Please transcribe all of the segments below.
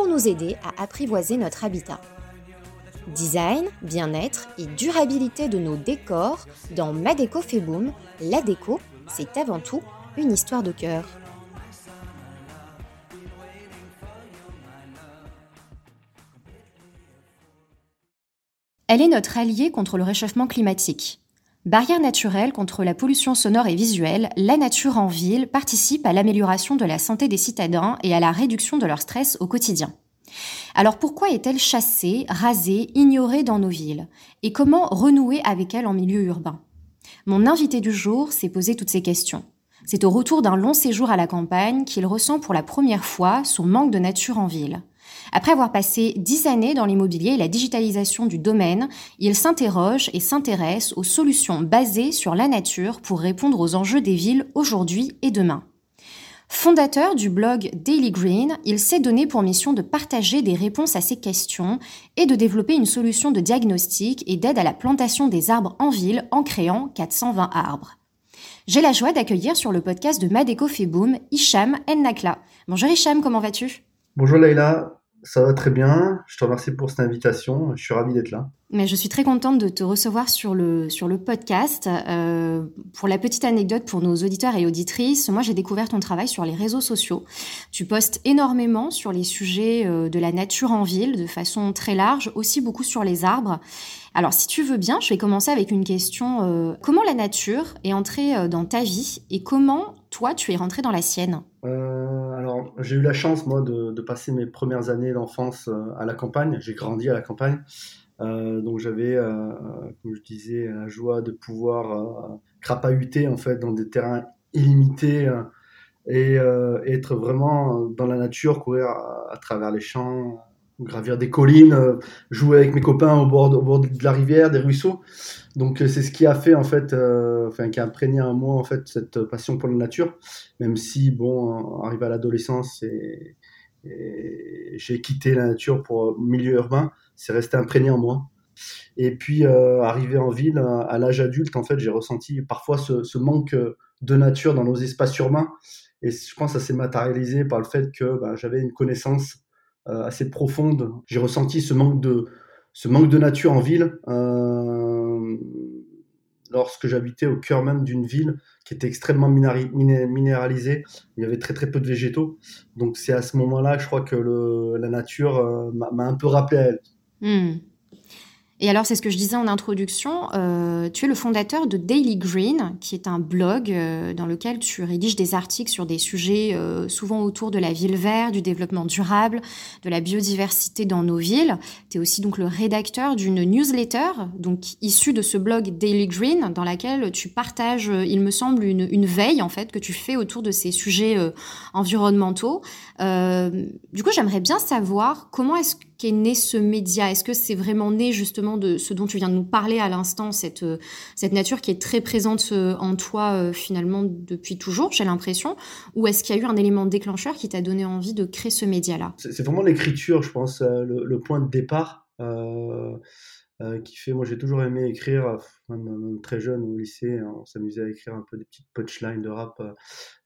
pour nous aider à apprivoiser notre habitat. Design, bien-être et durabilité de nos décors dans Ma Déco la déco, c'est avant tout une histoire de cœur. Elle est notre alliée contre le réchauffement climatique. Barrière naturelle contre la pollution sonore et visuelle, la nature en ville participe à l'amélioration de la santé des citadins et à la réduction de leur stress au quotidien. Alors pourquoi est-elle chassée, rasée, ignorée dans nos villes? Et comment renouer avec elle en milieu urbain? Mon invité du jour s'est posé toutes ces questions. C'est au retour d'un long séjour à la campagne qu'il ressent pour la première fois son manque de nature en ville. Après avoir passé dix années dans l'immobilier et la digitalisation du domaine, il s'interroge et s'intéresse aux solutions basées sur la nature pour répondre aux enjeux des villes aujourd'hui et demain. Fondateur du blog Daily Green, il s'est donné pour mission de partager des réponses à ces questions et de développer une solution de diagnostic et d'aide à la plantation des arbres en ville en créant 420 arbres. J'ai la joie d'accueillir sur le podcast de Madeco Feboum Hicham Ennakla. Bonjour Hicham, comment vas-tu? Bonjour Leïla, ça va très bien. Je te remercie pour cette invitation. Je suis ravi d'être là. Mais je suis très contente de te recevoir sur le, sur le podcast. Euh, pour la petite anecdote pour nos auditeurs et auditrices, moi j'ai découvert ton travail sur les réseaux sociaux. Tu postes énormément sur les sujets euh, de la nature en ville de façon très large, aussi beaucoup sur les arbres. Alors si tu veux bien, je vais commencer avec une question. Euh, comment la nature est entrée dans ta vie et comment toi tu es rentré dans la sienne alors, j'ai eu la chance, moi, de, passer mes premières années d'enfance euh, à la campagne. J'ai grandi à la campagne. Euh, donc, j'avais, euh, comme je disais, la joie de pouvoir crapahuter, en fait, dans des terrains illimités et être vraiment dans la nature, courir à, travers les champs, gravir des collines, jouer avec mes copains au bord, au bord de la rivière, des ruisseaux. Donc euh, c'est ce qui a fait en fait, euh, enfin qui a imprégné en moi en fait cette passion pour la nature, même si bon, arrivé à l'adolescence et, j'ai quitté la nature pour milieu urbain, c'est resté imprégné en moi. Et puis euh, arrivé en ville, à l'âge adulte, en fait, j'ai ressenti parfois ce, manque de nature dans nos espaces urbains. Et je pense que ça s'est matérialisé par le fait que ben, j'avais une connaissance assez profonde. J'ai ressenti ce manque de, ce manque de nature en ville euh, lorsque j'habitais au cœur même d'une ville qui était extrêmement minéralisée. Il y avait très très peu de végétaux. Donc c'est à ce moment-là, je crois que la nature euh, m'a un peu rappelé à elle. Hmm. Et alors, c'est ce que je disais en introduction, euh, tu es le fondateur de Daily Green, qui est un blog euh, dans lequel tu rédiges des articles sur des sujets euh, souvent autour de la ville verte, du développement durable, de la biodiversité dans nos villes. Tu es aussi donc le rédacteur d'une newsletter, donc issue de ce blog Daily Green, dans laquelle tu partages, il me semble, une, une veille en fait que tu fais autour de ces sujets environnementaux. du coup, j'aimerais bien savoir comment est-ce qu'est né ce média? Est-ce que c'est vraiment né justement de ce dont tu viens de nous parler à l'instant, cette, euh, cette nature qui est très présente euh, en toi euh, finalement depuis toujours, j'ai l'impression? Ou est-ce qu'il y a eu un élément déclencheur qui t'a donné envie de créer ce média-là? C'est vraiment l'écriture, je pense, le, point de départ. qui fait, moi j'ai toujours aimé écrire, même, très jeune au lycée, on s'amusait à écrire un peu des petites punchlines de rap,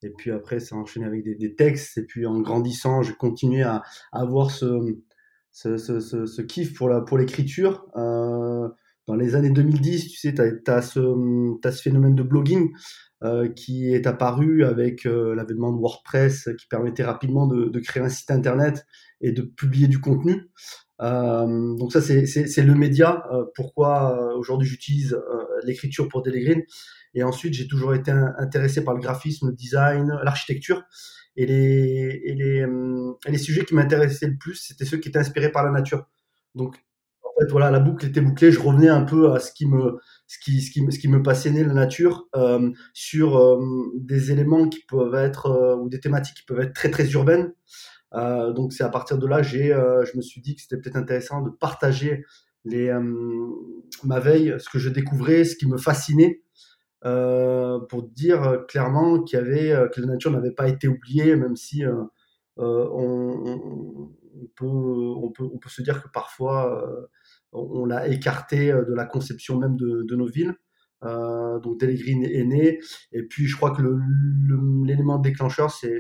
et puis après ça enchaîné avec des, textes, et puis en grandissant, j'ai continué à avoir ce, ce, ce, ce, kiff pour la pour l'écriture. Euh, dans les années 2010, tu sais, tu as, ce, as ce phénomène de blogging euh, qui est apparu avec euh, l'avènement de WordPress qui permettait rapidement de, de, créer un site internet et de publier du contenu. Euh, donc ça, c'est le média. Euh, pourquoi euh, aujourd'hui j'utilise l'écriture pour Daily Et ensuite, j'ai toujours été intéressé par le graphisme, le design, l'architecture. Et les, et les, euh, les sujets qui m'intéressaient le plus, c'était ceux qui étaient inspirés par la nature. Donc, en fait, voilà, la boucle était bouclée. Je revenais un peu à ce qui me, ce qui, ce qui, ce qui me passionnait, la nature, euh, sur euh, des éléments qui peuvent être, ou des thématiques qui peuvent être très, très urbaines. donc c'est à partir de là, j'ai, je me suis dit que c'était peut-être intéressant de partager les, ma veille, ce que je découvrais, ce qui me fascinait, pour dire clairement qu'il y avait, que la nature n'avait pas été oubliée, même si on, peut, se dire que parfois on, l'a écarté de la conception même de, nos villes. Euh, donc Telegreen est né. Et puis je crois que l'élément déclencheur, c'est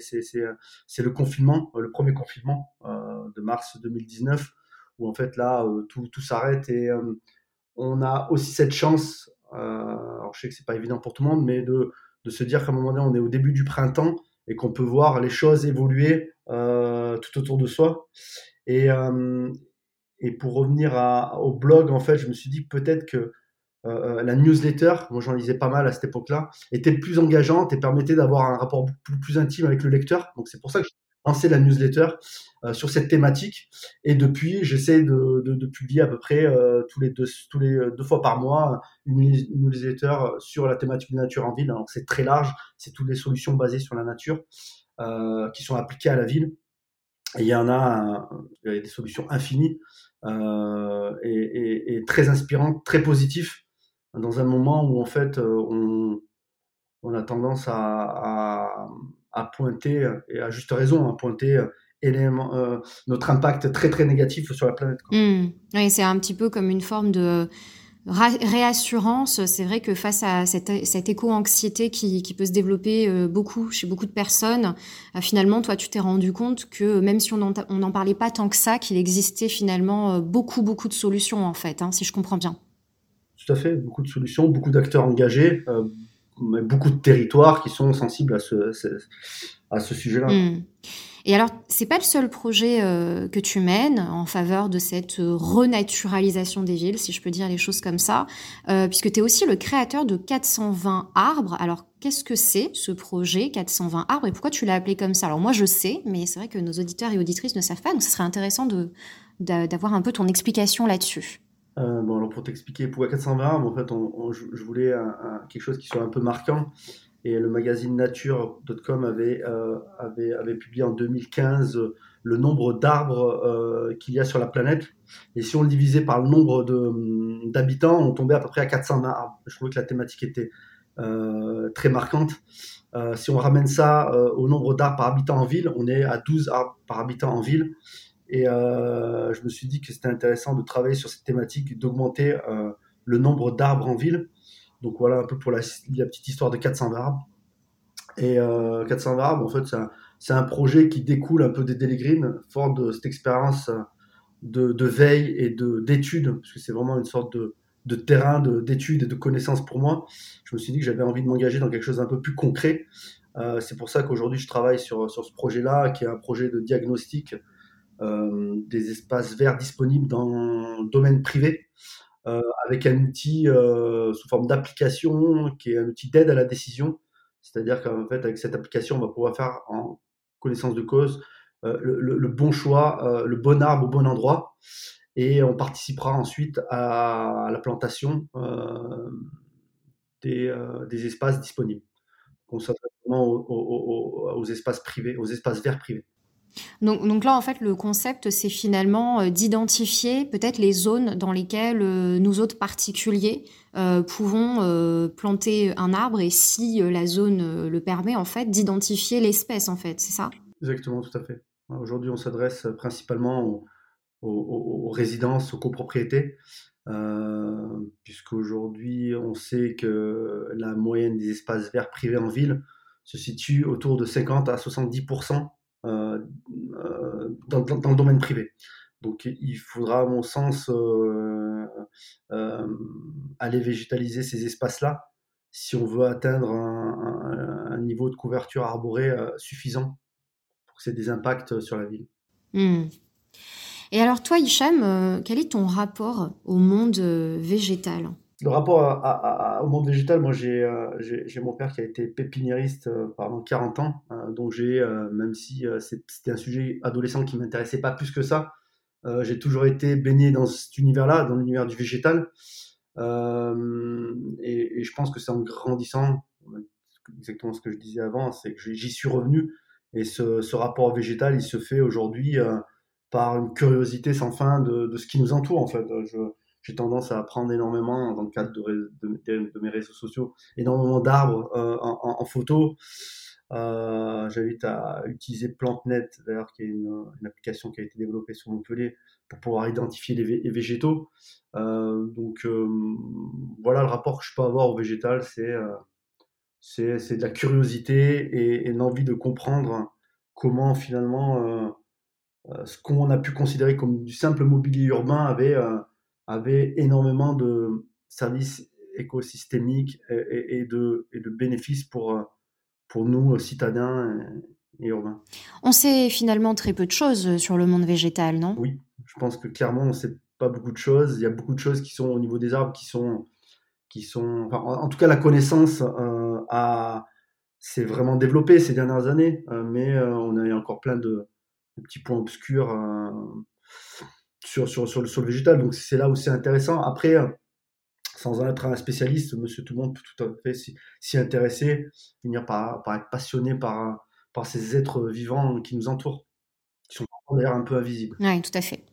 le confinement, le premier confinement euh, de mars 2019, où en fait là, euh, tout s'arrête et on a aussi cette chance, alors je sais que c'est pas évident pour tout le monde, mais de, de se dire qu'à un moment donné, on est au début du printemps et qu'on peut voir les choses évoluer tout autour de soi. Et, et pour revenir au blog, en fait, je me suis dit peut-être que euh, euh, la newsletter, moi j'en lisais pas mal à cette époque-là, était plus engageante et permettait d'avoir un rapport plus, plus, intime avec le lecteur. Donc c'est pour ça que j'ai lancé la newsletter euh, sur cette thématique. Et depuis, j'essaie de, de, publier à peu près euh, tous, les deux, tous les deux fois par mois une, newsletter sur la thématique de nature en ville. Donc c'est très large, c'est toutes les solutions basées sur la nature euh, qui sont appliquées à la ville. Il y en a, des solutions infinies euh, et, et, très inspirantes, très positives dans un moment où en fait euh, on, on a tendance à, à, pointer, et à juste raison, à pointer euh, élément, euh, notre impact très très négatif sur la planète. Quoi. Mmh. Oui, c'est un petit peu comme une forme de réassurance. C'est vrai que face à cette, cette éco-anxiété qui, qui, peut se développer beaucoup chez beaucoup de personnes, finalement, toi, tu t'es rendu compte que même si on n'en parlait pas tant que ça, qu'il existait finalement beaucoup, beaucoup de solutions, en fait, hein, si je comprends bien tout à fait, beaucoup de solutions, beaucoup d'acteurs engagés, euh, beaucoup de territoires qui sont sensibles à ce, sujet-là. Hmm. Et alors, c'est pas le seul projet euh, que tu mènes en faveur de cette renaturalisation des villes, si je peux dire les choses comme ça, euh, puisque tu es aussi le créateur de 420 arbres. Alors, qu'est-ce que c'est ce projet 420 arbres et pourquoi tu l'as appelé comme ça? Alors, moi, je sais, mais c'est vrai que nos auditeurs et auditrices ne savent pas, donc ce serait intéressant d'avoir un peu ton explication là-dessus. Euh, bon, alors pour t'expliquer, pourquoi 420, en fait, je, voulais quelque chose qui soit un peu marquant. Et le magazine Nature.com avait, euh, avait, avait, publié en 2015 le nombre d'arbres euh, qu'il y a sur la planète. Et si on le divisait par le nombre d'habitants, on tombait à peu près à 420 arbres. Je trouvais que la thématique était très marquante. si on ramène ça au nombre d'arbres par habitant en ville, on est à 12 arbres par habitant en ville. Et euh, je me suis dit que c'était intéressant de travailler sur cette thématique, d'augmenter euh, le nombre d'arbres en ville. Donc voilà un peu pour la, petite histoire de 400 arbres. Et euh, 400 arbres, en fait, c'est un, un, projet qui découle un peu des Daily fort de cette expérience de, de, veille et d'études, parce que c'est vraiment une sorte de, de terrain d'études et de connaissances pour moi. Je me suis dit que j'avais envie de m'engager dans quelque chose d'un peu plus concret. Euh, c'est pour ça qu'aujourd'hui, je travaille sur, sur ce projet-là, qui est un projet de diagnostic euh, des espaces verts disponibles dans le domaine privé, euh, avec un outil euh, sous forme d'application qui est un outil d'aide à la décision. C'est-à-dire qu'en fait, avec cette application, on va pouvoir faire en connaissance de cause le, bon choix, le bon arbre au bon endroit, et on participera ensuite à, la plantation des, espaces disponibles. On s'adresse vraiment aux, espaces privés, aux espaces verts privés. Donc, là, en fait, le concept, c'est finalement euh, d'identifier peut-être les zones dans lesquelles euh, nous autres particuliers euh, pouvons planter un arbre et si la zone le permet, en fait, d'identifier l'espèce, en fait, c'est ça? Exactement, tout à fait. Aujourd'hui, on s'adresse principalement aux, résidences, aux copropriétés, puisqu'aujourd'hui, on sait que la moyenne des espaces verts privés en ville se situe autour de 50 à 70 euh, euh, dans, le domaine privé. Donc il faudra, à mon sens, euh, aller végétaliser ces espaces-là si on veut atteindre un, un, niveau de couverture arborée suffisant pour que c'est des impacts sur la ville. Hmm. Et alors toi, Hicham, quel est ton rapport au monde végétal? Le rapport au monde végétal, moi euh, j'ai mon père qui a été pépiniériste euh, pendant 40 ans, euh, donc j'ai, même si c'était un sujet adolescent qui m'intéressait pas plus que ça, j'ai toujours été baigné dans cet univers-là, dans l'univers du végétal. Et, je pense que c'est en grandissant, exactement ce que je disais avant, c'est que j'y suis revenu Et ce, rapport végétal, il se fait aujourd'hui par une curiosité sans fin de, ce qui nous entoure, en fait. J'ai tendance à apprendre énormément dans le cadre de, mes réseaux sociaux, énormément d'arbres en, en, photo. Euh, J'invite à utiliser PlanteNet, d'ailleurs, qui est une, application qui a été développée sur Montpellier pour pouvoir identifier les, végétaux. Euh, donc euh, voilà le rapport que je peux avoir au végétal, c'est euh, c'est de la curiosité et, et l'envie de comprendre comment finalement ce qu'on a pu considérer comme du simple mobilier urbain avait, avait énormément de services écosystémiques et, et, de, et de bénéfices pour, pour nous, citadins et, urbains. On sait finalement très peu de choses sur le monde végétal, non? Oui, je pense que clairement, on ne sait pas beaucoup de choses. Il y a beaucoup de choses qui sont au niveau des arbres qui sont. Qui sont en, tout cas, la connaissance euh, a, s'est vraiment développée ces dernières années, euh, mais euh, on a encore plein de, petits points obscurs sur, sur, sur, le, végétal. Donc, c'est là où c'est intéressant. Après, sans en être un spécialiste, monsieur tout le monde peut tout à fait s'y intéresser, finir par, par, être passionné par, par ces êtres vivants qui nous entourent, qui sont d'ailleurs un peu invisibles. Oui, tout à fait.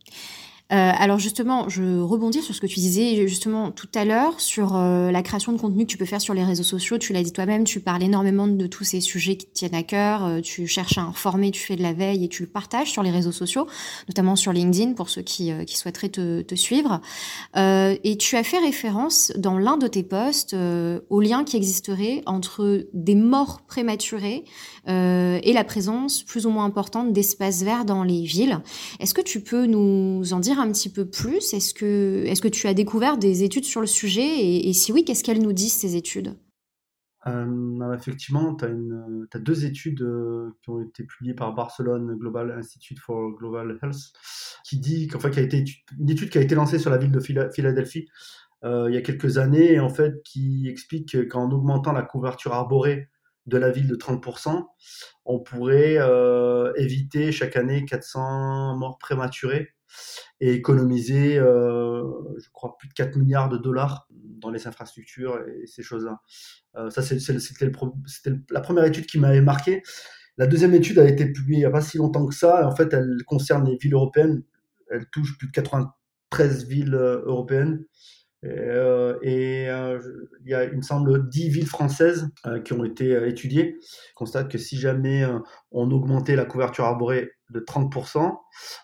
Euh, alors justement, je rebondis sur ce que tu disais justement tout à l'heure sur euh, la création de contenu que tu peux faire sur les réseaux sociaux. Tu l'as dit toi-même, tu parles énormément de tous ces sujets qui tiennent à cœur. Euh, tu cherches à informer, tu fais de la veille et tu le partages sur les réseaux sociaux, notamment sur LinkedIn pour ceux qui, qui souhaiteraient te, te suivre. et tu as fait référence dans l'un de tes posts au lien qui existerait entre des morts prématurées et la présence plus ou moins importante d'espaces verts dans les villes. Est-ce que tu peux nous en dire un petit peu plus? Est-ce que, est que tu as découvert des études sur le sujet? Et, si oui, qu'est-ce qu'elles nous disent, ces études? Euh, effectivement, tu as, deux études euh, qui ont été publiées par Barcelone Global Institute for Global Health, qui dit qu'en fait, qui a été une étude qui a été lancée sur la ville de Philadelphie euh, il y a quelques années, en fait, qui explique qu'en augmentant la couverture arborée de la ville de 30%, on pourrait éviter chaque année 400 morts prématurées et économiser, euh, je crois, plus de 4 milliards de dollars dans les infrastructures et ces choses-là. Euh, ça, c'était la première étude qui m'avait marqué. La deuxième étude a été publiée il n'y a pas si longtemps que ça. En fait, elle concerne les villes européennes. Elle touche plus de 93 villes euh, européennes. Euh, et euh, il y a, il me semble, 10 villes françaises euh, qui ont été étudiées. On constate que si jamais on augmentait la couverture arborée de 30%,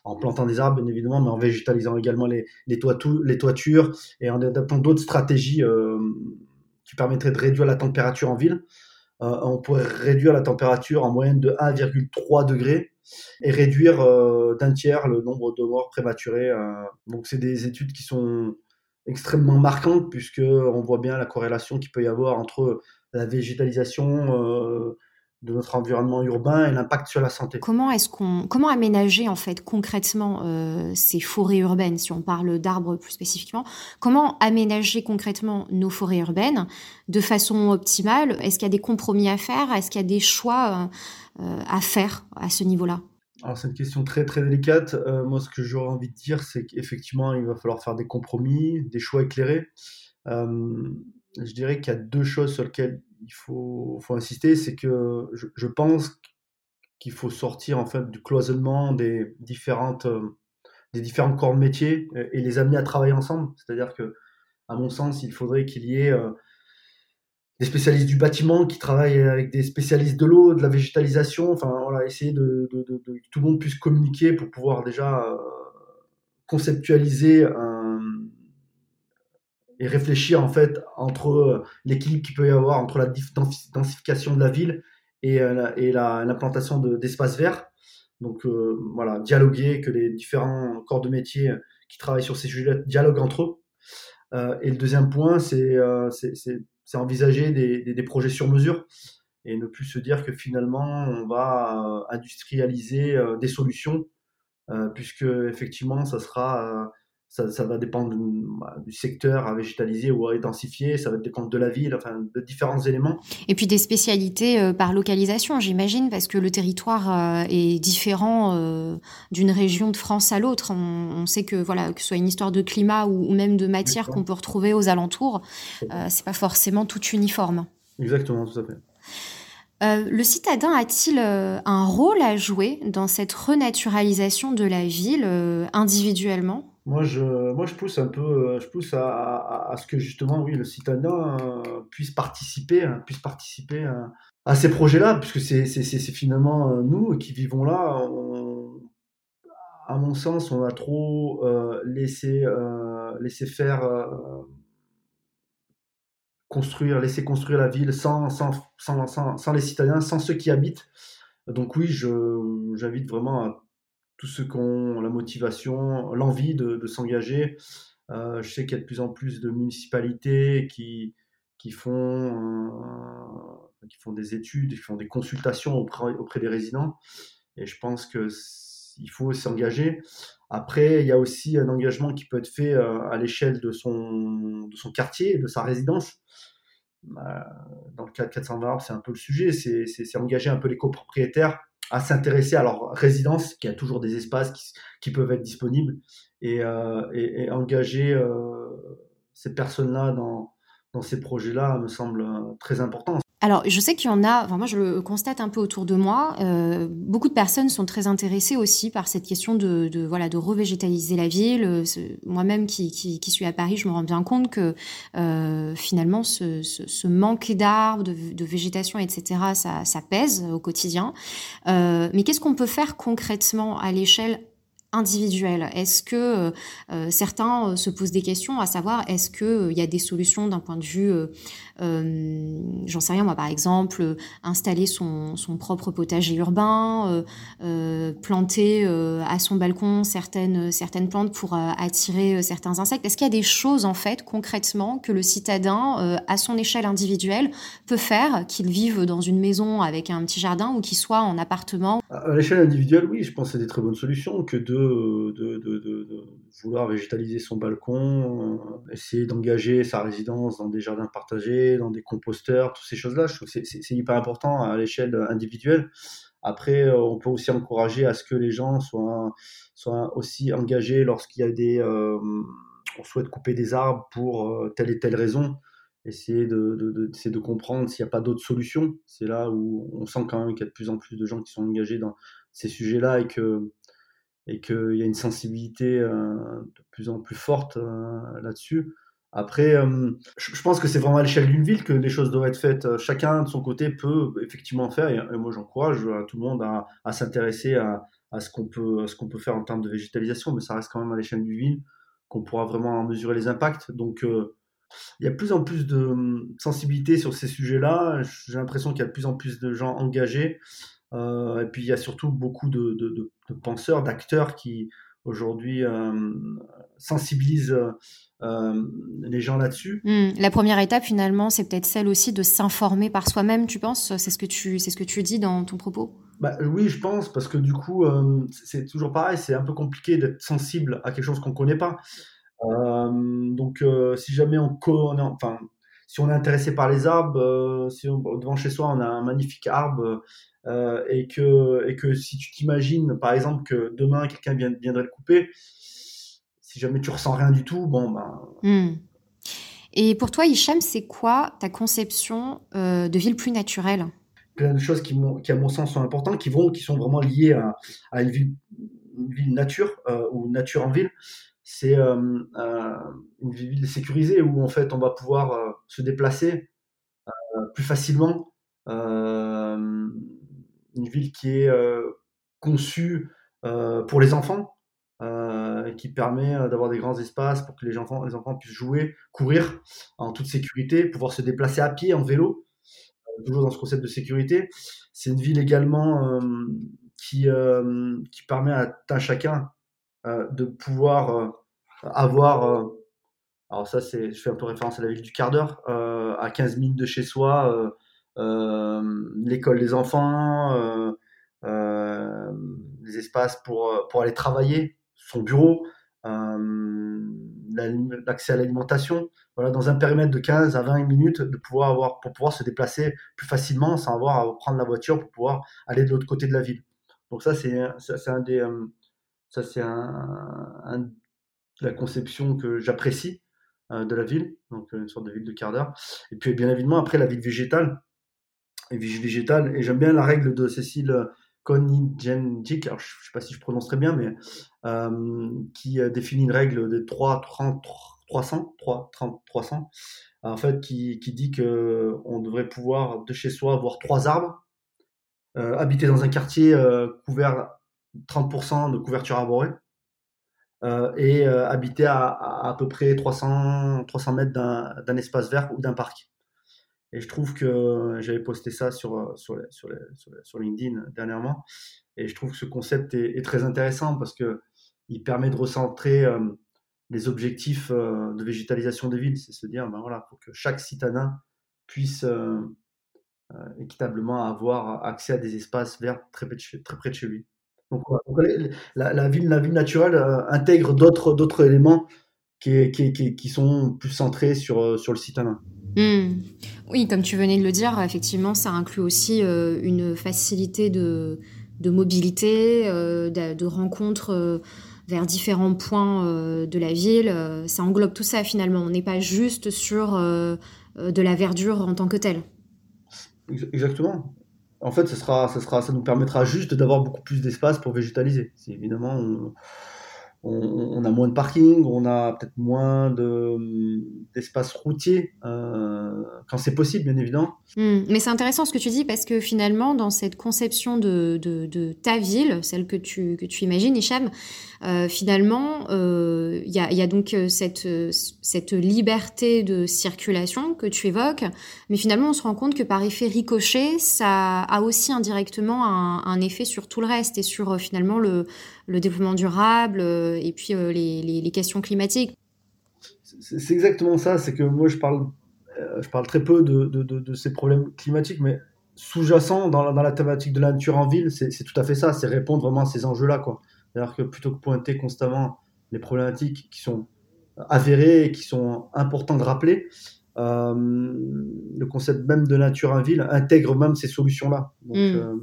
en plantant des arbres, bien évidemment, mais en végétalisant également les, les, les toitures et en adaptant d'autres stratégies qui permettraient de réduire la température en ville, on pourrait réduire la température en moyenne de 1,3 degrés et réduire d'un tiers le nombre de morts prématurées. donc, c'est des études qui sont extrêmement marquante puisque on voit bien la corrélation qu'il peut y avoir entre la végétalisation euh, de notre environnement urbain et l'impact sur la santé. Comment est-ce qu'on comment aménager en fait concrètement euh, ces forêts urbaines si on parle d'arbres plus spécifiquement? Comment aménager concrètement nos forêts urbaines de façon optimale? Est-ce qu'il y a des compromis à faire? Est-ce qu'il y a des choix euh, à faire à ce niveau-là? Alors c'est une question très très délicate. Euh, moi ce que j'aurais envie de dire c'est qu'effectivement il va falloir faire des compromis, des choix éclairés. Euh, je dirais qu'il y a deux choses sur lesquelles il faut, insister. C'est que je, pense qu'il faut sortir en fait du cloisonnement des différentes euh, des différents corps de métier et, les amener à travailler ensemble. C'est-à-dire que à mon sens il faudrait qu'il y ait des spécialistes du bâtiment qui travaillent avec des spécialistes de l'eau, de la végétalisation, enfin voilà, essayer de, que tout le monde puisse communiquer pour pouvoir déjà euh, conceptualiser un, et réfléchir en fait entre euh, l'équilibre qu'il peut y avoir entre la densification de la ville et, euh, et l'implantation d'espaces verts. Donc voilà, dialoguer, que les différents corps de métier qui travaillent sur ces sujets dialoguent entre eux. et le deuxième point, c'est c'est envisager des, projets sur mesure et ne plus se dire que finalement on va euh, industrialiser euh, des solutions, euh, puisque effectivement ça sera ça, va dépendre du secteur à végétaliser ou à intensifier, ça va dépendre de la ville, enfin de différents éléments. Et puis des spécialités euh, par localisation, j'imagine, parce que le territoire euh, est différent euh, d'une région de France à l'autre. On, sait que voilà, que ce soit une histoire de climat ou, même de matière qu'on peut retrouver aux alentours, c'est pas forcément tout uniforme. Exactement, tout à fait. Le citadin a-t-il un rôle à jouer dans cette renaturalisation de la ville individuellement? Moi je, moi, je pousse un peu, je pousse à, ce que justement, oui, le citadin puisse participer, hein, puisse participer à, ces projets-là, puisque c'est finalement nous qui vivons là. à mon sens, on a trop laissé, laissé faire construire, laisser construire la ville sans, sans, sans, sans, les citadins, sans ceux qui habitent. Donc oui, j'invite vraiment à tous ceux qui ont la motivation, l'envie de, s'engager. Euh, je sais qu'il y a de plus en plus de municipalités qui, qui, font, qui font des études, qui font des consultations auprès, auprès des résidents. Et je pense qu'il faut s'engager. Après, il y a aussi un engagement qui peut être fait euh, à l'échelle de son, de son quartier, de sa résidence. Dans le cas de 420 c'est un peu le sujet, c'est engager un peu les copropriétaires à s'intéresser à leur résidence, qui a toujours des espaces qui, peuvent être disponibles, et, euh, engager euh, ces personnes-là dans, dans ces projets-là me semble euh, très important. Alors, je sais qu'il y en a, enfin, moi je le constate un peu autour de moi, euh, beaucoup de personnes sont très intéressées aussi par cette question de, de voilà, de revégétaliser la ville. Euh, moi-même qui, suis à Paris, je me rends bien compte que euh, finalement ce, ce, manque d'arbres, de, végétation, etc., ça, ça pèse au quotidien. Mais qu'est-ce qu'on peut faire concrètement à l'échelle individuelle Est-ce que euh, certains se posent des questions à savoir est-ce qu'il il y a des solutions d'un point de vue euh, j'en sais rien moi par exemple installer son, son propre potager urbain, euh, euh, planter à son balcon certaines, certaines plantes pour attirer certains insectes? Est-ce qu'il y a des choses en fait concrètement que le citadin à son échelle individuelle peut faire, qu'il vive dans une maison avec un petit jardin ou qu'il soit en appartement? À l'échelle individuelle, oui, je pense que c'est des très bonnes solutions que de, de, de, de vouloir végétaliser son balcon, essayer d'engager sa résidence dans des jardins partagés dans des composteurs, toutes ces choses-là. Je trouve que c'est hyper important à l'échelle individuelle. Après, euh, on peut aussi encourager à ce que les gens soient, aussi engagés lorsqu'il y a des, euh, on souhaite couper des arbres pour euh, telle et telle raison. Essayer de, de, de comprendre s'il n'y a pas d'autres solutions. C'est là où on sent quand même qu'il y a de plus en plus de gens qui sont engagés dans ces sujets-là et que et qu'il y a une sensibilité de plus en plus forte là-dessus. Après, euh, je pense que c'est vraiment à l'échelle d'une ville que les choses doivent être faites. Euh, chacun de son côté peut effectivement faire, et, moi j'encourage euh, tout le monde à, s'intéresser à, ce qu'on peut, peut faire en termes de végétalisation, mais ça reste quand même à l'échelle d'une ville qu'on pourra vraiment mesurer les impacts. Donc, il y a de plus en plus de sensibilité sur ces sujets-là. J'ai l'impression qu'il y a de plus en plus de gens engagés. et puis, il y a surtout beaucoup de penseurs, d'acteurs qui aujourd'hui sensibilisent euh, les gens là-dessus. Hmm. La première étape, finalement, c'est peut-être celle aussi de s'informer par soi-même, tu penses? C'est ce, que tu, c'est ce que tu dis dans ton propos? Bah, Oui, je pense, parce que du coup, euh, c'est toujours pareil, c'est un peu compliqué d'être sensible à quelque chose qu'on ne connaît pas. Euh, donc, si jamais on, on enfin, si on est intéressé par les arbres, si devant chez soi on a un magnifique arbre et, que, et que si tu t'imagines, par exemple, que demain quelqu'un viendrait le couper, si jamais tu ressens rien du tout, bon ben. Hmm. Et pour toi, Hicham, c'est quoi ta conception euh, de ville plus naturelle? Plein de choses qui, qui, à mon sens, sont importantes, qui, vont, qui sont vraiment liées à, une, ville, ville nature euh, ou nature en ville. C'est euh, une ville sécurisée où en fait on va pouvoir se déplacer plus facilement. une ville qui est conçue pour les enfants, euh, qui permet euh, d'avoir des grands espaces pour que les enfants, les enfants puissent jouer, courir en toute sécurité, pouvoir se déplacer à pied, en vélo, euh, toujours dans ce concept de sécurité. C'est une ville également qui, qui permet à un chacun de pouvoir avoir alors ça, c'est, je fais un peu référence à la ville du quart d'heure, à 15 minutes de chez soi, l'école des enfants, les espaces pour, pour aller travailler, son bureau, euh, l'accès à l'alimentation, voilà, dans un périmètre de 15 à 20 minutes de pouvoir avoir, pour pouvoir se déplacer plus facilement sans avoir à prendre la voiture pour pouvoir aller de l'autre côté de la ville. Donc ça, c'est un des, euh, ça c'est la conception que j'apprécie euh, de la ville, donc une sorte de ville de quart d'heure. Et puis bien évidemment après la ville végétale, et végétale. Et j'aime bien la règle de Cécile Konijenjik, alors je ne sais pas si je prononce très bien, mais qui définit une règle de 3, 30, 300, 3, 30, 300, en fait, qui, qui dit qu'on devrait pouvoir de chez soi avoir trois arbres, habiter dans un quartier couvert 30% de couverture arborée, euh, et euh, habiter à, à, peu près 300, 300 mètres d'un espace vert ou d'un parc. Et je trouve que j'avais posté ça sur, sur, sur, sur, LinkedIn dernièrement. Et je trouve que ce concept est, très intéressant parce qu'il permet de recentrer euh, les objectifs de végétalisation des villes. C'est se dire, ben voilà, pour que chaque citadin puisse équitablement avoir accès à des espaces verts très près de chez lui. Donc, la, ville, la ville naturelle euh, intègre d'autres, d'autres éléments qui, qui, qui, sont plus centrés sur, euh, sur le citadin. Hmm. Oui, comme tu venais de le dire, effectivement, ça inclut aussi euh, une facilité de, de mobilité, de, de, rencontres vers différents points de la ville. ça englobe tout ça finalement. On n'est pas juste sur de la verdure en tant que telle. Exactement en fait, ce sera, ça, sera, ça nous permettra juste d'avoir beaucoup plus d'espace pour végétaliser. C'est évidemment, on, a moins de parking, on a peut-être moins d'espace routier, euh, quand c'est possible, bien évidemment. Hmm. mais c'est intéressant ce que tu dis, parce que finalement, dans cette conception de, de, ta ville, celle que tu, que tu imagines, Hicham, euh, finalement, il euh, y, a, y, a, donc cette, liberté de circulation que tu évoques, mais finalement, on se rend compte que par effet ricochet, ça a aussi indirectement un, effet sur tout le reste et sur finalement le développement durable euh, et puis euh, les, questions climatiques. C'est exactement ça, c'est que moi je parle, euh, je parle très peu de, ces problèmes climatiques, mais sous-jacent dans, dans, la thématique de la nature en ville, c'est tout à fait ça, c'est répondre vraiment à ces enjeux-là. C'est-à-dire que plutôt que pointer constamment les problématiques qui sont avérées et qui sont importantes de rappeler, le concept même de nature en ville intègre même ces solutions-là. Donc, mmh.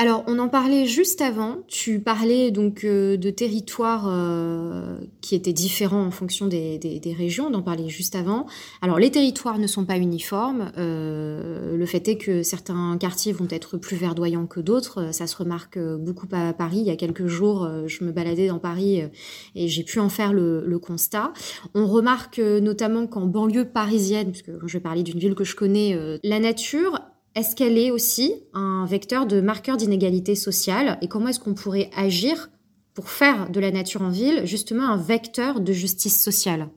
Alors, on en parlait juste avant. Tu parlais donc euh, de territoires euh, qui étaient différents en fonction des, régions. On en parlait juste avant. Alors, les territoires ne sont pas uniformes. Euh, le fait est que certains quartiers vont être plus verdoyants que d'autres. Ça se remarque beaucoup à Paris. Il y a quelques jours, je me baladais dans Paris et j'ai pu en faire le, le constat. On remarque notamment qu'en banlieue parisienne, puisque je vais parler d'une ville que je connais, la nature est-ce qu'elle est aussi un vecteur de marqueur d'inégalité sociale et comment est-ce qu'on pourrait agir pour faire de la nature en ville justement un vecteur de justice sociale?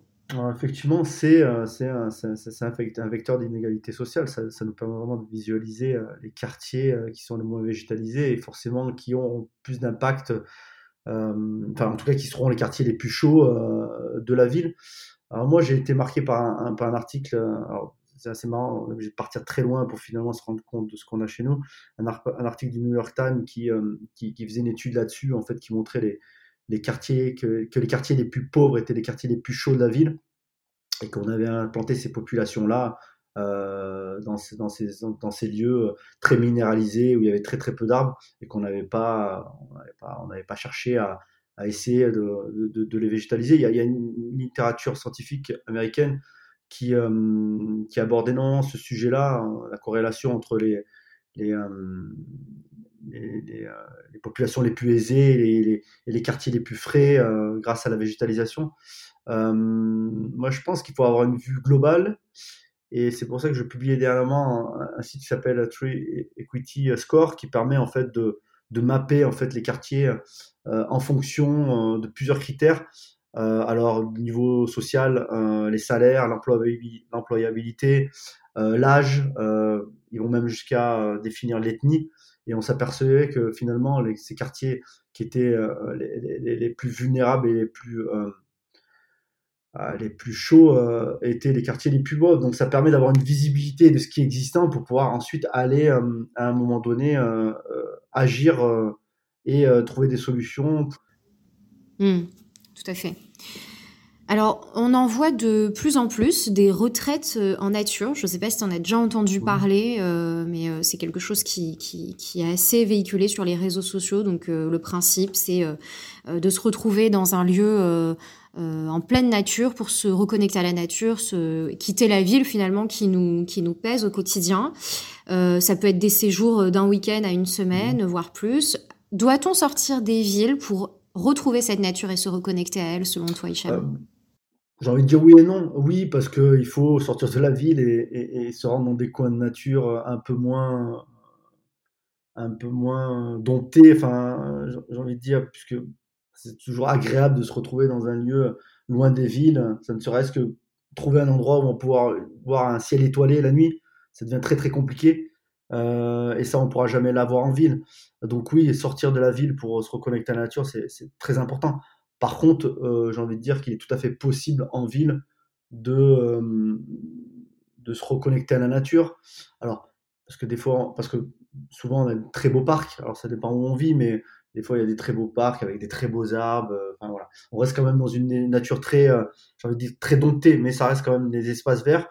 Effectivement, c'est euh, un, un, vecteur d'inégalité sociale. Ça, nous permet vraiment de visualiser euh, les quartiers euh, qui sont les moins végétalisés et forcément qui ont plus d'impact, enfin en tout cas qui seront les quartiers les plus chauds de la ville. Alors moi j'ai été marqué par un article, c'est assez marrant, on est obligé de partir très loin pour finalement se rendre compte de ce qu'on a chez nous. Un, article du New York Times euh, qui, faisait une étude là-dessus, en fait, qui montrait les, quartiers, que, les quartiers les plus pauvres étaient les quartiers les plus chauds de la ville, et qu'on avait implanté ces populations-là euh, dans, ces, lieux euh, très minéralisés, où il y avait très très peu d'arbres, et qu'on n'avait pas, pas, cherché à, essayer de, les végétaliser. Il y a une littérature scientifique américaine qui, euh, qui aborde énormément ce sujet-là, hein, la corrélation entre les, euh, euh, les, populations les plus aisées et les, quartiers les plus frais grâce à la végétalisation. moi, je pense qu'il faut avoir une vue globale. Et c'est pour ça que je publiais dernièrement un, site qui s'appelle Tree Equity Score, qui permet en fait de, de mapper en fait les quartiers en fonction de plusieurs critères euh, alors, niveau social, euh, les salaires, l'employabilité, euh, l'âge, ils vont même jusqu'à définir l'ethnie. Et on s'apercevait que finalement, ces quartiers qui étaient les, plus vulnérables et les plus les plus chauds étaient les quartiers les plus beaux. Donc ça permet d'avoir une visibilité de ce qui est existant pour pouvoir ensuite aller à un moment donné agir et trouver des solutions. Tout à fait. Alors, on en voit de plus en plus des retraites euh, en nature. Je ne sais pas si tu en as déjà entendu parler, euh, mais euh, c'est quelque chose qui, qui, est assez véhiculé sur les réseaux sociaux. Donc, le principe, c'est de se retrouver dans un lieu en pleine nature pour se reconnecter à la nature, se quitter la ville finalement qui nous qui nous pèse au quotidien. ça peut être des séjours d'un week-end à une semaine, voire plus. Doit-on sortir des villes pour retrouver cette nature et se reconnecter à elle, selon toi, Hicham j'ai envie de dire oui et non. Oui, parce qu'il faut sortir de la ville et, se rendre dans des coins de nature un peu moins, un peu moins domptés. Enfin, j'ai envie de dire, puisque c'est toujours agréable de se retrouver dans un lieu loin des villes. Ça ne serait-ce que trouver un endroit où on va voir un ciel étoilé la nuit. Ça devient très très compliqué. Euh, et ça, on ne pourra jamais l'avoir en ville. Donc oui, sortir de la ville pour se reconnecter à la nature, c'est très important. Par contre, euh, j'ai envie de dire qu'il est tout à fait possible en ville de, euh, se reconnecter à la nature. Alors, parce que des fois, parce que souvent on a de très beaux parcs, alors ça dépend où on vit, mais des fois il y a des très beaux parcs avec des très beaux arbres. Euh, enfin, voilà. On reste quand même dans une nature très, j'ai envie très domptée, mais ça reste quand même des espaces verts.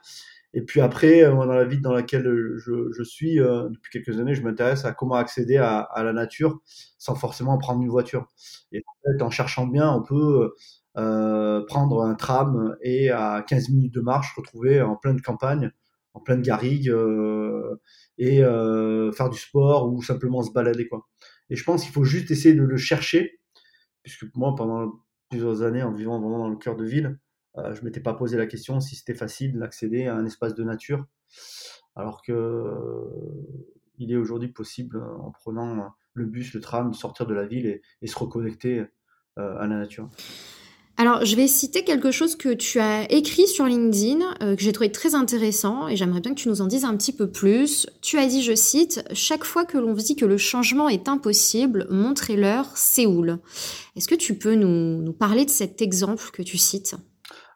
Et puis après, dans la ville dans laquelle je, je suis depuis quelques années, je m'intéresse à comment accéder à, à, la nature sans forcément prendre une voiture. Et en fait, en cherchant bien, on peut euh, prendre un tram et à 15 minutes de marche retrouver en pleine campagne, en pleine garrigue, euh, et euh, faire du sport ou simplement se balader. Quoi. Et je pense qu'il faut juste essayer de le chercher, puisque moi, pendant plusieurs années, en vivant vraiment dans le cœur de ville, euh, je m'étais pas posé la question si c'était facile d'accéder à un espace de nature, alors que euh, il est aujourd'hui possible euh, en prenant le bus, le tram, de sortir de la ville et, se reconnecter à la nature. Alors, je vais citer quelque chose que tu as écrit sur LinkedIn, que j'ai trouvé très intéressant, et j'aimerais bien que tu nous en dises un petit peu plus. Tu as dit, je cite, Chaque fois que l'on dit que le changement est impossible, montrez-leur Séoul. Est-ce que tu peux nous, parler de cet exemple que tu cites?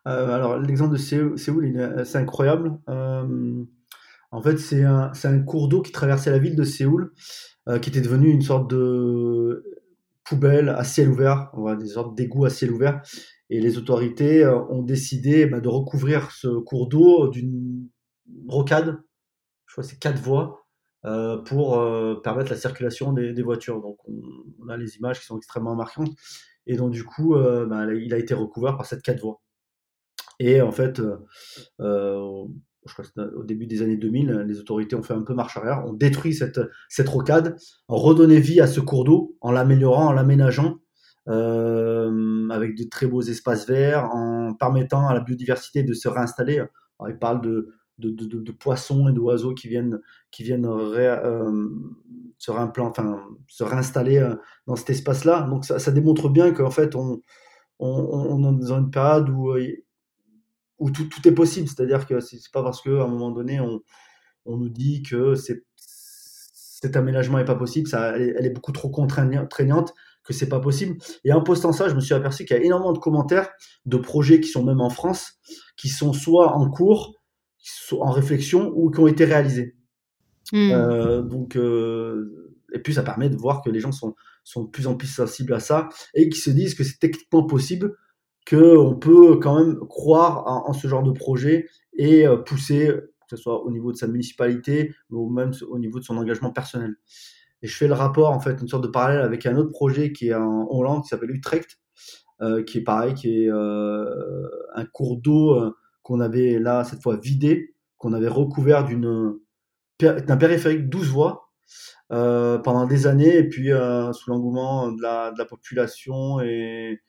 Alors, l'exemple de Séoul, c'est incroyable. Euh, en fait, c'est un, cours d'eau qui traversait la ville de Séoul, euh, qui était devenu une sorte de poubelle à ciel ouvert, des sortes d'égouts à ciel ouvert. Et les autorités ont décidé bah, de recouvrir ce cours d'eau d'une rocade, je crois c'est quatre voies, pour permettre la circulation des, voitures. Donc on, a les images qui sont extrêmement marquantes. Et donc du coup, bah, il a été recouvert par cette quatre voies. Et en fait, euh, euh, au début des années 2000, les autorités ont fait un peu marche arrière, ont détruit cette, cette rocade, ont redonné vie à ce cours d'eau en l'améliorant, en l'aménageant, euh, avec de très beaux espaces verts, en permettant à la biodiversité de se réinstaller. Alors, ils parlent de, de, poissons et d'oiseaux qui viennent, qui viennent se, se réinstaller dans cet espace-là. Donc ça, démontre bien qu'en fait, on, on, est dans une période où où tout, tout, est possible. C'est-à-dire que c'est pas parce qu'à un moment donné, on, on nous dit que cet aménagement n'est pas possible, ça, elle, est, beaucoup trop contraignante que c'est pas possible. Et en postant ça, je me suis aperçu qu'il y a énormément de commentaires de projets qui sont même en France, qui sont soit en cours, soit en réflexion ou qui ont été réalisés. Mmh. Euh, donc, euh, et puis ça permet de voir que les gens sont, sont de plus en plus sensibles à ça et qui se disent que c'est techniquement possible qu'on peut quand même croire en, ce genre de projet et euh, pousser, que ce soit au niveau de sa municipalité ou même au niveau de son engagement personnel. Et je fais le rapport, en fait, une sorte de parallèle avec un autre projet qui est en Hollande, qui s'appelle Utrecht, euh, qui est pareil, qui est euh, un cours d'eau qu'on avait là, cette fois, vidé, qu'on avait recouvert d'une d'un périphérique 12 voies pendant des années, et puis sous l'engouement de la, de la population et,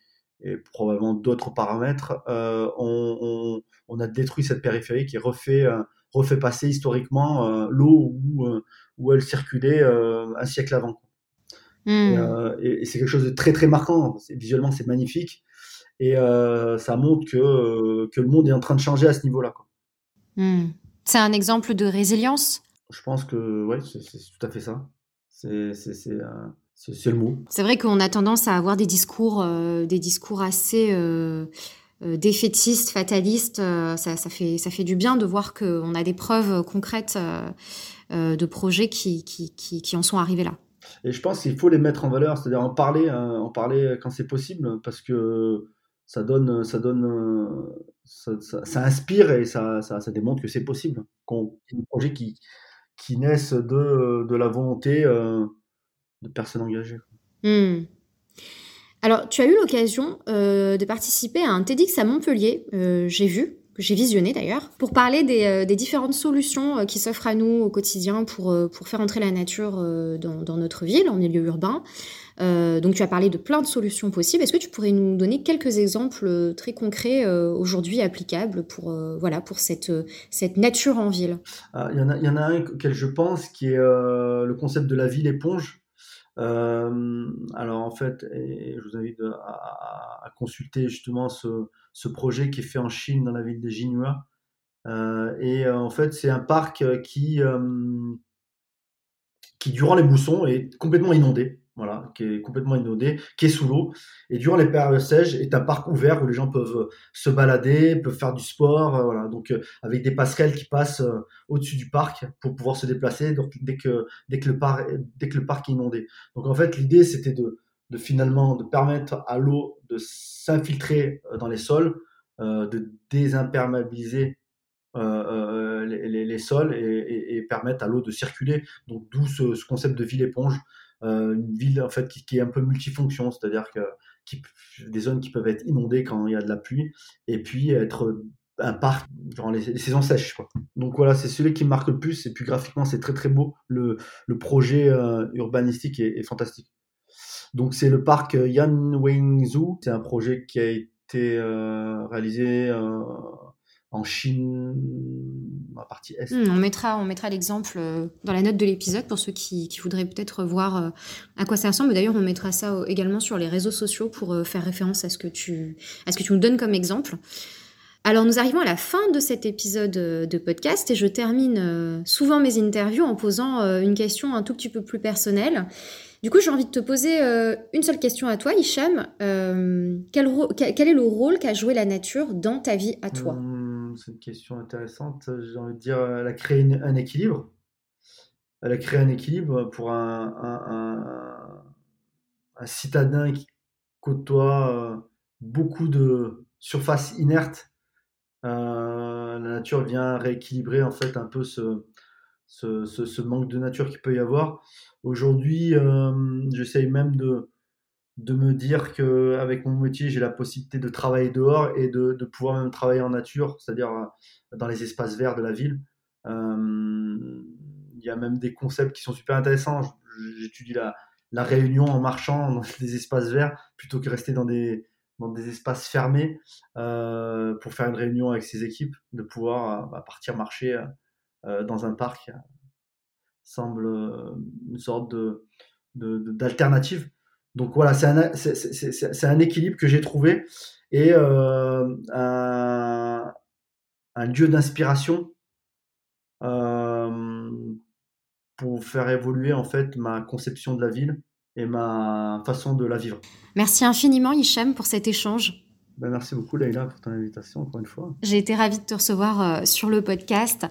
et probablement d'autres paramètres, euh, on, on, a détruit cette périphérie qui refait, euh, refait passer historiquement euh, l'eau où, où elle circulait un siècle avant. Et, hmm. et, c'est quelque chose de très très marquant. Visuellement, c'est magnifique. Et ça montre que, que le monde est en train de changer à ce niveau-là. Hmm. C'est un exemple de résilience? Je pense que ouais, c'est tout à fait ça. C'est c'est le mot. C'est vrai qu'on a tendance à avoir des discours, euh, des discours assez euh, euh, défaitistes, fatalistes. Ça, ça, fait, ça fait du bien de voir qu'on a des preuves concrètes de projets qui, qui, qui, qui, en sont arrivés là. Et je pense qu'il faut les mettre en valeur, c'est-à-dire en parler, en parler quand c'est possible, parce que ça donne, ça donne, ça, ça, inspire et ça, ça, ça démontre que c'est possible. Qu'on, des projets qui, qui naissent de, de la volonté de personnes engagées. Hmm. Alors, tu as eu l'occasion de participer à un TEDx à Montpellier, j'ai vu, que j'ai visionné d'ailleurs, pour parler des, différentes solutions qui s'offrent à nous au quotidien pour, pour faire entrer la nature dans, dans, notre ville, en milieu urbain. Euh, donc tu as parlé de plein de solutions possibles. Est-ce que tu pourrais nous donner quelques exemples euh, très concrets euh, aujourd'hui applicables pour, voilà, pour cette, cette nature en ville? Ah, Il y, en a, y en a un auquel je pense qui est le concept de la ville éponge. Alors en fait, je vous invite à, consulter justement ce, ce, projet qui est fait en Chine dans la ville de Jinhua. et en fait, c'est un parc qui, qui durant les boussons est complètement inondé voilà, qui est complètement inondé, qui est sous l'eau. Et durant les périodes sèches, est un parc ouvert où les gens peuvent euh, se balader, peuvent faire du sport, euh, voilà. Donc euh, avec des passerelles qui passent au-dessus du parc pour pouvoir se déplacer. Dès que dès que le parc dès que le parc est inondé. Donc en fait, l'idée c'était de finalement de permettre à l'eau de s'infiltrer dans les sols, de désimperméabiliser les, les, sols et, et, permettre à l'eau de circuler. Donc d'où ce, ce, concept de ville éponge une ville en fait qui, est un peu multifonction, c'est-à-dire que qui, des zones qui peuvent être inondées quand il y a de la pluie, et puis être un parc durant les, saisons sèches. Quoi. Donc voilà, c'est celui qui me marque le plus, et puis graphiquement c'est très très beau, le, le projet euh, urbanistique est, fantastique. Donc c'est le parc Yan Wing Zoo, c'est un projet qui a été euh, réalisé en Chine, la partie Est. Hmm, on mettra, on mettra l'exemple euh, dans la note de l'épisode pour ceux qui, voudraient peut-être voir euh, à quoi ça ressemble. D'ailleurs, on mettra ça également sur les réseaux sociaux pour euh, faire référence à ce, que tu, à ce que tu nous donnes comme exemple. Alors, nous arrivons à la fin de cet épisode de podcast et je termine souvent mes interviews en posant une question un tout petit peu plus personnelle. Du coup, j'ai envie de te poser euh, une seule question à toi, Hicham. Euh, quel, est le rôle qu'a joué la nature dans ta vie à toi? Hmm, C'est une question intéressante. J'ai envie de dire, elle a créé un équilibre. Elle a créé un équilibre pour un, citadin qui côtoie euh, beaucoup de surfaces inertes. la nature vient rééquilibrer en fait un peu ce, ce, manque de nature qu'il peut y avoir. Aujourd'hui, euh, j'essaye même de, de me dire qu'avec mon métier, j'ai la possibilité de travailler dehors et de, de, pouvoir même travailler en nature, c'est-à-dire euh, dans les espaces verts de la ville. Euh, il y a même des concepts qui sont super intéressants. J'étudie la, la réunion en marchant dans des espaces verts plutôt que rester dans des, dans des espaces fermés pour faire une réunion avec ses équipes, de pouvoir bah, partir marcher euh, dans un parc semble euh, une sorte de, d'alternative. Donc voilà, c'est un, c'est, un équilibre que j'ai trouvé et euh, un, lieu d'inspiration pour faire évoluer en fait ma conception de la ville et ma façon de la vivre. Merci infiniment Hicham pour cet échange. Ben, merci beaucoup Leïla pour ton invitation encore une fois. J'ai été ravie de te recevoir sur le podcast.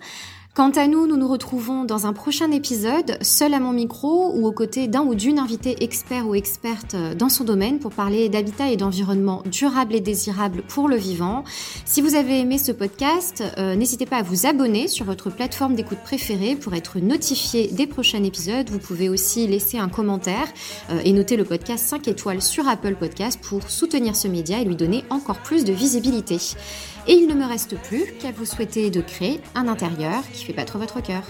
Quant à nous, nous nous retrouvons dans un prochain épisode, seul à mon micro ou aux côtés d'un ou d'une invitée expert ou experte dans son domaine pour parler d'habitat et d'environnement durable et désirable pour le vivant. Si vous avez aimé ce podcast, euh, n'hésitez pas à vous abonner sur votre plateforme d'écoute préférée pour être notifié des prochains épisodes. Vous pouvez aussi laisser un commentaire euh, et noter le podcast 5 étoiles sur Apple Podcast pour soutenir ce média et lui donner encore plus de visibilité. Et il ne me reste plus qu'à vous souhaiter de créer un intérieur qui fait battre votre cœur.